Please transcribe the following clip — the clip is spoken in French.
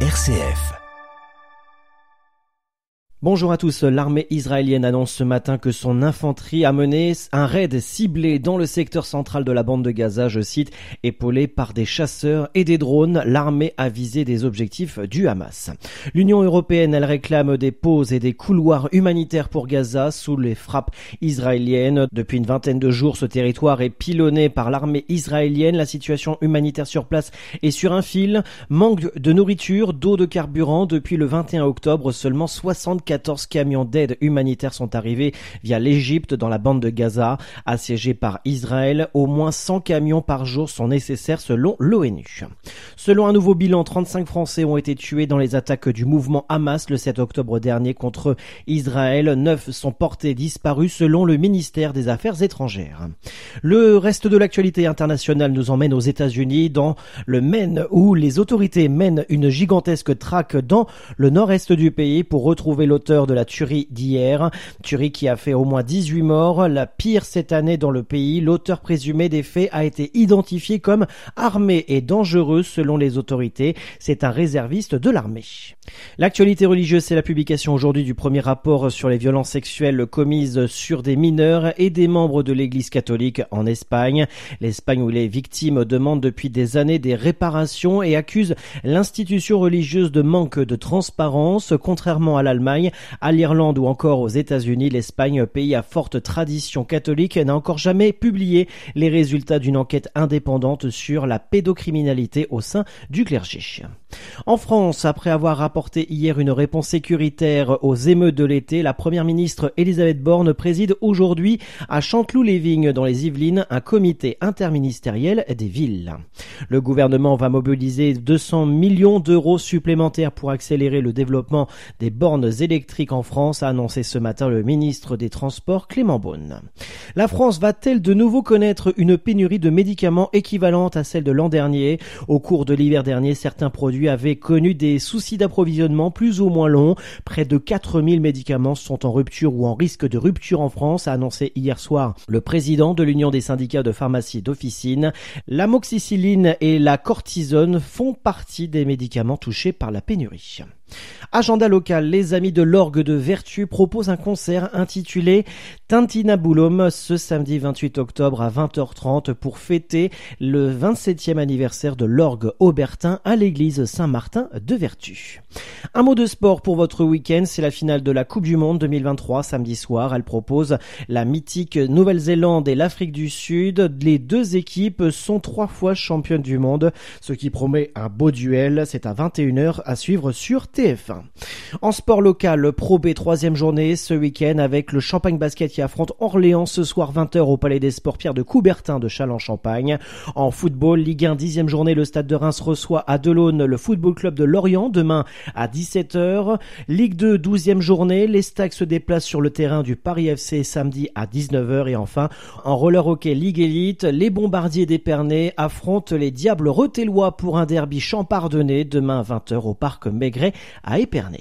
RCF. Bonjour à tous. L'armée israélienne annonce ce matin que son infanterie a mené un raid ciblé dans le secteur central de la bande de Gaza, je cite, épaulé par des chasseurs et des drones. L'armée a visé des objectifs du Hamas. L'Union européenne, elle réclame des pauses et des couloirs humanitaires pour Gaza sous les frappes israéliennes. Depuis une vingtaine de jours, ce territoire est pilonné par l'armée israélienne. La situation humanitaire sur place est sur un fil. Manque de nourriture, d'eau, de carburant. Depuis le 21 octobre, seulement 60 14 camions d'aide humanitaire sont arrivés via l'Égypte dans la bande de Gaza, assiégée par Israël. Au moins 100 camions par jour sont nécessaires selon l'ONU. Selon un nouveau bilan, 35 Français ont été tués dans les attaques du mouvement Hamas le 7 octobre dernier contre Israël. 9 sont portés disparus selon le ministère des Affaires étrangères. Le reste de l'actualité internationale nous emmène aux États-Unis dans le Maine où les autorités mènent une gigantesque traque dans le nord-est du pays pour retrouver l'auteur de la tuerie d'hier. Tuerie qui a fait au moins 18 morts, la pire cette année dans le pays. L'auteur présumé des faits a été identifié comme armé et dangereux selon les autorités. C'est un réserviste de l'armée. L'actualité religieuse, c'est la publication aujourd'hui du premier rapport sur les violences sexuelles commises sur des mineurs et des membres de l'église catholique en Espagne. L'Espagne où les victimes demandent depuis des années des réparations et accusent l'institution religieuse de manque de transparence, contrairement à l'Allemagne, à l'Irlande ou encore aux États-Unis. L'Espagne, pays à forte tradition catholique, n'a encore jamais publié les résultats d'une enquête indépendante sur la pédocriminalité au sein du clergé. En France, après avoir apporté hier une réponse sécuritaire aux émeutes de l'été, la première ministre Elisabeth Borne préside aujourd'hui à Chanteloup-les-Vignes dans les Yvelines un comité interministériel des villes. Le gouvernement va mobiliser 200 millions d'euros supplémentaires pour accélérer le développement des bornes électriques en France, a annoncé ce matin le ministre des Transports Clément Beaune. La France va-t-elle de nouveau connaître une pénurie de médicaments équivalente à celle de l'an dernier? Au cours de l'hiver dernier, certains produits avaient connu des soucis d'approvisionnement plus ou moins longs. Près de 4000 médicaments sont en rupture ou en risque de rupture en France, a annoncé hier soir le président de l'Union des syndicats de pharmacie d'officine. L'amoxicilline et la cortisone font partie des médicaments touchés par la pénurie. Agenda local, les amis de l'orgue de Vertu proposent un concert intitulé Tintinabulum ce samedi 28 octobre à 20h30 pour fêter le 27e anniversaire de l'orgue Aubertin à l'église Saint-Martin de Vertu. Un mot de sport pour votre week-end, c'est la finale de la Coupe du Monde 2023 samedi soir. Elle propose la mythique Nouvelle-Zélande et l'Afrique du Sud. Les deux équipes sont trois fois championnes du monde, ce qui promet un beau duel. C'est à 21h à suivre sur TF1. En sport local, Pro B troisième journée ce week-end avec le Champagne Basket qui affronte Orléans ce soir 20h au Palais des Sports Pierre de Coubertin de Châlons-Champagne. En football, Ligue 1 dixième journée, le Stade de Reims reçoit à Delaune le Football Club de Lorient demain à 17h. Ligue 2 douzième journée, les Stags se déplacent sur le terrain du Paris FC samedi à 19h et enfin en roller hockey Ligue Elite, les Bombardiers d'Épernay affrontent les Diables Retellois pour un derby champardonnais demain 20h au Parc Maigret à Épernay.